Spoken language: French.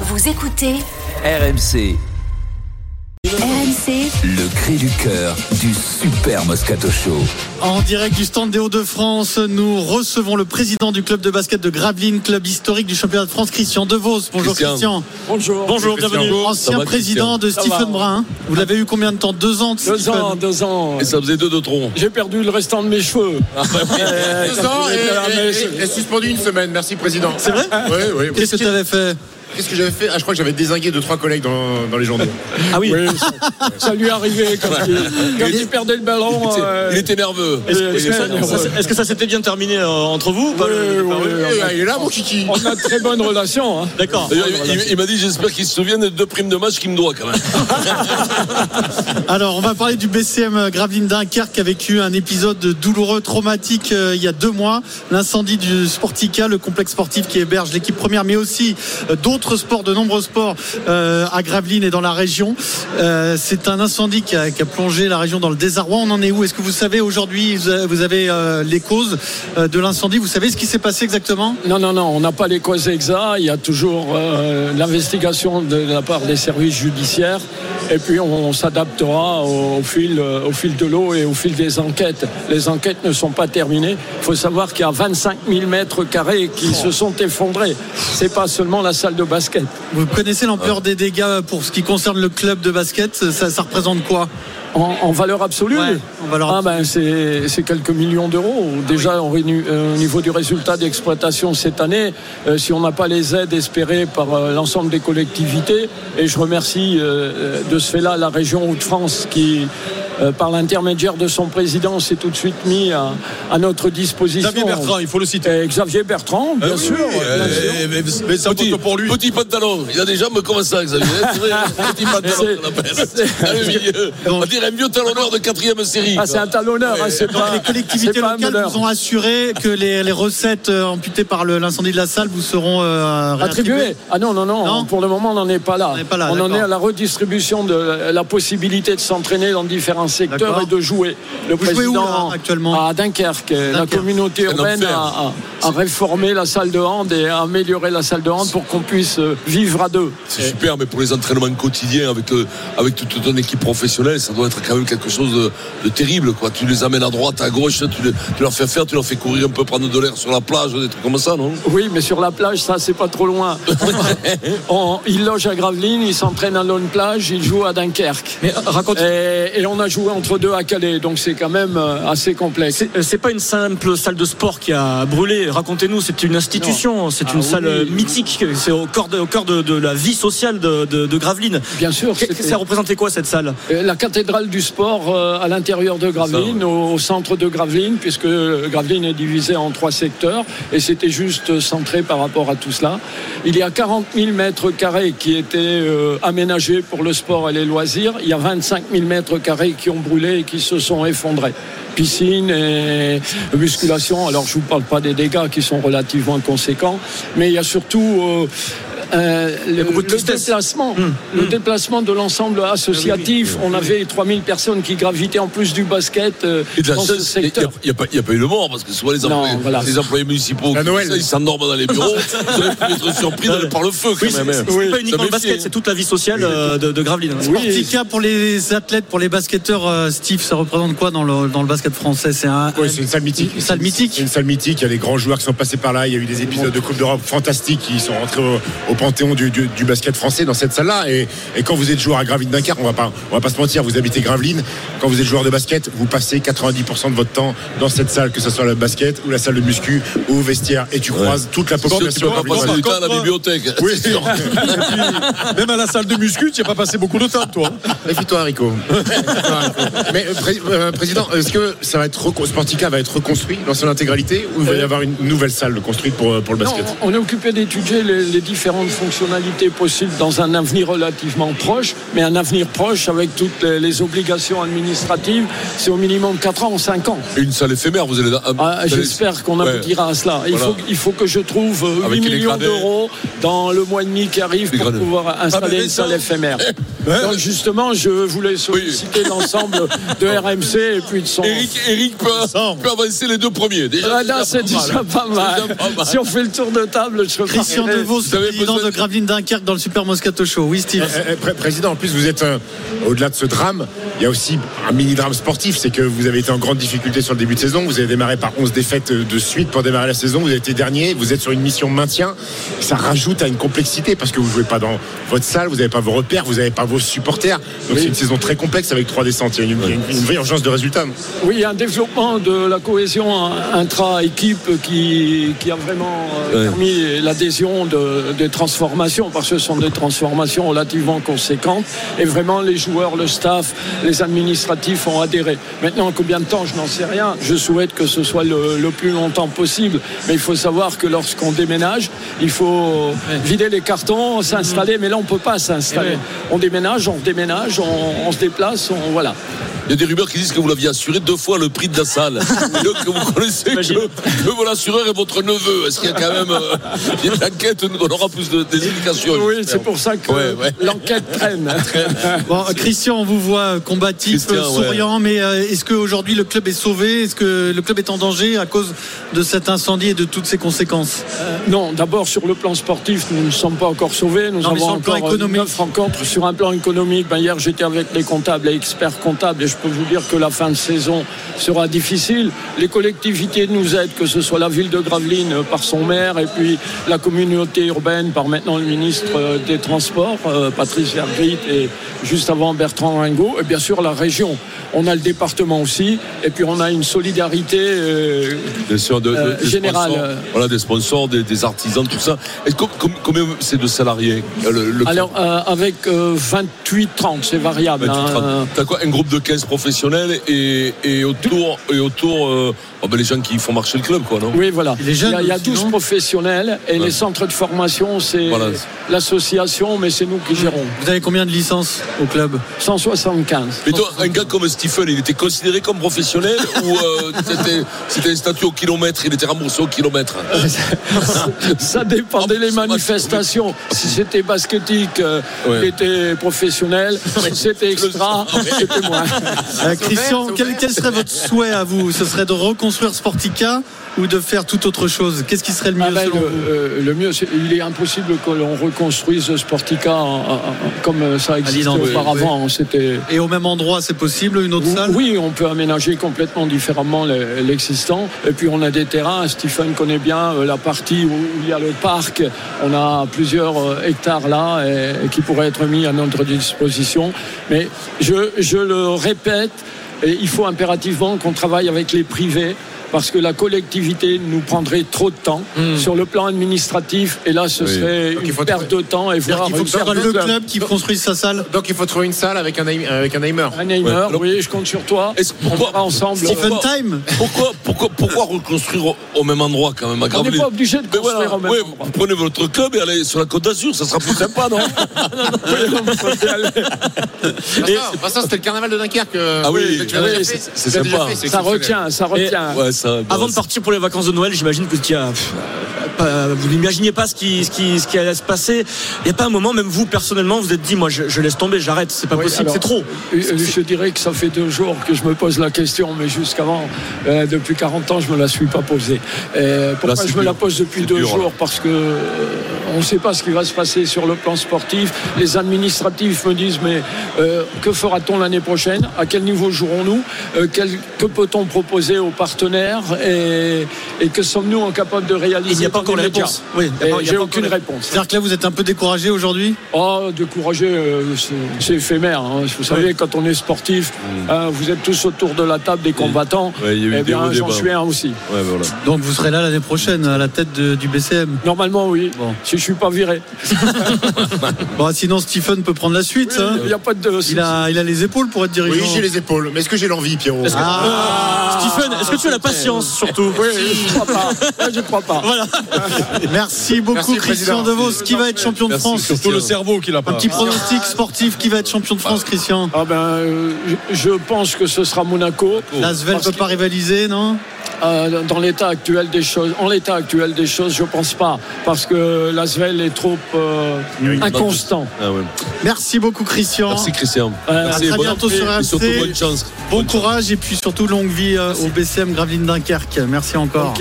Vous écoutez RMC, RMC le cri du cœur du Super Moscato Show. En direct du stand des Hauts-de-France, nous recevons le président du club de basket de Gravelines, club historique du championnat de France, Christian Devos. Bonjour Christian. Bonjour. Bonjour, bienvenue. Ancien va, président de Ça Stephen va. Brun. Vous l'avez eu combien de temps Deux ans, Deux Stephen ans, deux ans. Et ça faisait deux de tronc. J'ai perdu le restant de mes cheveux. Euh, Deux ans et- et suspendu une semaine. Merci, président. C'est vrai Oui, oui. Qu'est-ce que tu avais fait Qu'est-ce que j'avais fait ah, Je crois que j'avais désingué deux, trois collègues dans, dans les journaux. Ah oui. Oui, ça, ça lui arrivait quand, il, quand il perdait le ballon. Il était, euh, il était nerveux. Est-ce que- ça- Est-ce que ça s'était bien terminé euh, entre vous Oui, oui, il est là, mon kiki. on a de très bonnes relations. hein. D'accord. Il, il- il m'a dit j'espère qu'il se souvient des deux primes de match qu'il me doit quand même. Alors, on va parler du BCM Gravelines Dunkerque qui a vécu un épisode douloureux, traumatique euh, il y a deux mois. L'incendie du Sportica, le complexe sportif qui héberge l'équipe première, mais aussi euh, d'autres sports, de nombreux sports euh, à Gravelines et dans la région. Euh, C'est un incendie qui a, plongé la région dans le désarroi. On en est où? Est-ce que vous savez aujourd'hui, vous avez- euh, les causes de l'incendie? Vous savez ce qui s'est passé exactement? Non, non, non, on n'a pas les causes exactes. Il y a toujours l'investigation de la part des services judiciaires. Et puis on, s'adaptera au, au fil, euh, au fil de l'eau et au fil des enquêtes. Les enquêtes ne sont pas terminées. Il faut savoir qu'il y a 25 000 mètres carrés qui se sont effondrés. C'est pas seulement la salle de basket. Vous connaissez l'ampleur des dégâts pour ce qui concerne le club de basket? Ça, ça représente quoi? En, en valeur absolue Ouais, en valeur Ah ben c'est c'est quelques millions d'euros. Déjà au, euh, au niveau du résultat d'exploitation cette année, euh, si on n'a pas les aides espérées par euh, l'ensemble des collectivités, et je remercie euh, de ce fait-là la région Hauts-de-France qui, euh, par l'intermédiaire de son président, s'est tout de suite mis à, à notre disposition. Xavier Bertrand, il faut le citer. Euh, Xavier Bertrand, bien Ah sûr. oui, bien euh, sûr. mais- mais ça Petit- pour lui. Petit pantalon. Il a des jambes comme ça, Xavier. C'est vrai, Petit pantalon, C'est- on l'appelle. Ah, On va dire un vieux talonneur de quatrième série. Ah, c'est un talonneur, hein, c'est pas les collectivités locales vous ont assuré que les, les recettes amputées par l'incendie de la salle vous seront euh, réattribuées Attribué Ah non, non, non, Non pour le moment, on n'en est pas là. On n'est pas là, on en est à la redistribution de la possibilité de s'entraîner dans différents secteurs D'accord. et de jouer. Le Vous jouez où, président là, actuellement À Dunkerque. La communauté Un urbaine a, a- a réformé la salle de hand et a amélioré la salle de hand pour qu'on puisse euh, vivre à deux. C'est super, mais pour les entraînements quotidiens avec, euh, avec toute ton équipe professionnelle, ça doit être quand même quelque chose de, de terrible. Quoi. Tu les amènes à droite, à gauche, tu, les- tu leur fais faire, tu leur fais courir un peu, prendre de l'air sur la plage, des trucs comme ça, non? Oui, mais sur la plage, ça, c'est pas trop loin. On- il loge à Gravelines, il s'entraîne à Lone Plage, il joue à Dunkerque. Mais euh, raconte. Et, et on a joué entre deux à Calais, donc c'est quand même euh, assez complexe. C'est euh, c'est pas une simple salle de sport qui a brûlé. Racontez-nous, c'est une institution, c'est Ah une oui. salle euh, mythique. C'est au cœur de, au cœur de, de la vie sociale de, de, de Gravelines. Bien sûr, Ça représentait quoi cette salle? La cathédrale du sport à l'intérieur de Gravelines, au, au centre de Gravelines, puisque Gravelines est divisé en trois secteurs, et c'était juste centré par rapport à tout cela. Il y a 40 000 mètres carrés qui étaient aménagés pour le sport et les loisirs. Il y a 25 000 mètres carrés qui ont brûlé et qui se sont effondrés. Piscine et musculation. Alors je vous parle pas des dégâts qui sont relativement conséquents, mais il y a surtout euh, euh, le, beaucoup de le tristesse. déplacement, le déplacement de l'ensemble associatif. On avait 3000 personnes qui gravitaient en plus du basket euh, Et dans ce chance, il n'y a, secteur. pas a eu de mort, parce que souvent les Non, employés, voilà. les employés municipaux, La qui ça, ils s'endorment dans les bureaux. Auriez pu être surpris d'aller par le feu quand Oui, c'est même. hein. c'est pas uniquement le basket, hein. c'est toute la vie sociale euh, de, de Gravelines. Sportica pour les athlètes, pour les basketteurs, euh, Steve, ça représente quoi dans le, dans le basket français? C'est un, une salle mythique. Une salle mythique? Une salle mythique. Il y a des grands joueurs qui sont passés par là. Il y a eu des épisodes de Coupe d'Europe fantastiques qui sont rentrés au, au panthéon du, du- du basket français dans cette salle-là. Et, et quand vous êtes joueur à Gravelines Dunkerque, on va pas, on va pas se mentir, vous habitez Gravelines. Quand vous êtes joueur de basket, vous passez 90% de votre temps dans cette salle, que ce soit le basket ou la salle de muscu ou au vestiaire. Et tu croises toute la Tu population. peux pas passer du temps à la bibliothèque. Oui, Même à la salle de muscu, tu n'y as pas passé beaucoup de temps, toi. Méfie-toi, Rico. Mais euh, pré- euh, président, est-ce que ça va être Sportica va être reconstruit dans son intégralité ou il va y avoir une nouvelle salle construite pour, euh, pour le Non, basket? on est occupé d'étudier les, les différentes fonctionnalités possibles dans un avenir relativement proche, mais un avenir proche avec toutes les, les obligations administratives, c'est au minimum 4 ans ou 5 ans. Et une salle éphémère, vous allez. Ah, vous allez- J'espère qu'on Ouais. aboutira à cela. Il, Voilà. faut, il faut que je trouve euh, 8 Avec les millions d'euros dans le mois et demi qui arrive Les pour gradés. pouvoir Ah, installer une salle éphémère. Donc justement, je voulais solliciter l'ensemble de RMC et puis de son... Eric, Eric peut, peut avancer les deux premiers. Déjà, Ah, là, c'est déjà pas mal. déjà pas mal. Si on fait le tour de table, je Christian Devos, Vous avez président président de Gravelines Dunkerque dans le Super Moscato Show. Oui, Steve. Eh, eh, pré- Président, en plus, vous êtes euh, au-delà de ce drame. Il y a aussi un mini-drame sportif. C'est que vous avez été en grande difficulté sur le début de saison. Vous avez démarré par 11 défaites euh, de suite pour démarrer la saison. Vous avez été dernier. Vous êtes sur une mission maintien. Ça rajoute à une complexité parce que vous jouez pas dans votre salle. Vous n'avez pas vos repères. Vous n'avez pas vos supporters. Donc c'est une saison très complexe avec trois descentes. Il y a une, une- une vraie urgence de résultat. Oui, il y a un développement de la cohésion intra-équipe qui, qui a vraiment euh, permis l'adhésion de, des transformations, parce que ce sont des transformations relativement conséquentes. Et vraiment, les joueurs, le staff, les administratifs ont adhéré. Maintenant, combien de temps, je n'en sais rien. Je souhaite que ce soit le, le plus longtemps possible. Mais il faut savoir que lorsqu'on déménage, il faut vider les cartons, s'installer. Mais là, on ne peut pas s'installer. On déménage, on déménage, on, on se déplace, on, voilà. Il y a des rumeurs qui disent que vous l'aviez assuré deux fois le prix de la salle. Donc vous connaissez que, que votre assureur est votre neveu. Est-ce qu'il y a quand même euh, une enquête nous donnera plus de, des indications Oui, c'est pour ça que Ouais, ouais. l'enquête traîne. Bon, Christian, on vous voit combatif, Christian, euh, souriant, mais euh, est-ce qu'aujourd'hui le club est sauvé? Est-ce que le club est en danger à cause de cet incendie et de toutes ses conséquences? Non, d'abord sur le plan sportif, nous ne sommes pas encore sauvés. Nous Non, avons sur le plan encore euh, économique. neuf rencontres. Sur un plan économique, ben, hier j'étais avec les comptables et experts comptables et je peux vous dire que la fin de saison sera difficile. Les collectivités nous aident, que ce soit la ville de Gravelines euh, par son maire et puis la communauté urbaine par maintenant le ministre euh, des Transports, euh, Patrice Vergrit et juste avant Bertrand Ringot. Et bien sûr la région. On a le département aussi et puis on a une solidarité euh, Bien sûr, de, de- Euh, des général, sponsors, euh. voilà, des sponsors, des, des artisans, tout ça. Et com- com- combien c'est de salariés le, le Alors, euh, avec 28-30, c'est variable. Hein. T'as quoi Un groupe de 15 professionnels et, et autour, et autour euh, oh, ben, les gens qui font marcher le club, quoi, non? Oui, voilà. Les jeunes il y a, il y a aussi, 12 non? professionnels et Ouais. les centres de formation, c'est L'association, mais c'est nous qui gérons. Vous avez combien de licences au club 175. Mais toi, un gars comme Stephen, il était considéré comme professionnel ou euh, c'était- c'était un statut au kilomètre, il était remboursé au kilomètre? Ça dépendait pas- manifestations. Si c'était basketique, euh, Ouais. il était professionnel. Si c'était extra, c'était moins. Euh, Christian, quel, quel serait votre souhait à vous? Ce serait de reconstruire Sportica ou de faire toute autre chose Qu'est-ce qui serait le mieux Ah ben, selon le, vous euh, le mieux, c'est- il est impossible que l'on reconstruise Sportica en- en- en- comme ça existait l'identique, auparavant. C'était Et au même endroit, c'est possible Une autre salle Oui, on peut aménager complètement différemment le- l'existant. Et puis on a des terrains. Stephen connaît bien euh, la partie où il y a le parc. On a plusieurs euh, hectares là et, et qui pourraient être mis à notre disposition. Mais je, je le répète, et il faut impérativement qu'on travaille avec les privés. Parce que la collectivité nous prendrait trop de temps sur le plan administratif, et là ce Oui. serait Donc, il une faut perte de temps et voire qu'il faut de le club. club qui construise sa salle Donc il faut trouver une salle avec un, avec un aimer. Un Neymar, Ouais. oui, je compte sur toi. On pourquoi- verra ensemble. Stephen Euh, Time pourquoi, pourquoi, pourquoi reconstruire au, au même endroit quand même à On n'est Gravelines pas obligé de construire voilà, au même ouais, endroit. vous prenez votre club et allez sur la côte d'Azur, ça sera plus sympa, non Oui, on aller. Et ça, c'était le carnaval de Dunkerque. euh, Ah oui, oui, déjà c'est- sympa. Ça retient, ça retient. Ça. Avant de partir pour les vacances de Noël, j'imagine que tu as, pff, pas- vous n'imaginiez pas ce qui, ce, qui, ce qui allait se passer. Il n'y a pas un moment, même vous personnellement, vous êtes dit, moi je, je laisse tomber, j'arrête, c'est pas Oui, possible, c'est trop. euh, Je dirais que ça fait deux jours que je me pose la question, mais jusqu'avant, euh, depuis 40 ans, je me la suis pas posée. Euh, pourquoi Là, je me la pose depuis deux dur, jours? Parce que euh, on ne sait pas ce qui va se passer sur le plan sportif. Les administratifs me disent, mais euh, que fera-t-on l'année prochaine? À quel niveau jouerons-nous? Euh, quel- Que peut-on proposer aux partenaires? Et, et que sommes-nous incapables de réaliser? Il n'y a pas encore la l'immédiat réponse. Oui, J'ai aucune réponse. C'est-à-dire que là, vous êtes un peu découragé aujourd'hui? Oh, décourager, euh, c'est- éphémère. hein. Vous savez, quand on est sportif, hein, vous êtes tous autour de la table des combattants. Ouais, il y a eu eh bien, j'en suis un aussi. Ouais, voilà. Donc vous serez là l'année prochaine à la tête de- du BCM. Normalement, oui. Bon. Si je suis pas viré. Bon, sinon Stephen peut prendre la suite. hein. Il n'y a pas de. Il a, il a les épaules pour être dirigeant. Oui, j'ai les épaules. Mais est-ce que j'ai l'envie, Pierrot que- Ah. Stephen, est-ce que tu as la patience surtout Oui, je crois pas. Je crois pas. Voilà. Merci beaucoup Merci, Christian Président. Devos. Qui va être champion de Merci, France Surtout le cerveau qu'il a Un pas. petit pronostic sportif. Qui va être champion de France, Christian Ah ben, euh, je, pense que ce sera Monaco. L'Asvel Parce peut pas rivaliser, non? Euh, dans l'état actuel des choses, en l'état actuel des choses, je pense pas, parce que l'Asvel est trop euh, inconstant. Ah ouais. Merci beaucoup Christian. Merci Christian. Euh, Merci à très bonne- bientôt sur surtout RMC. bonne chance. Bon courage et puis surtout longue vie euh, au BCM Gravelines Dunkerque. Merci encore.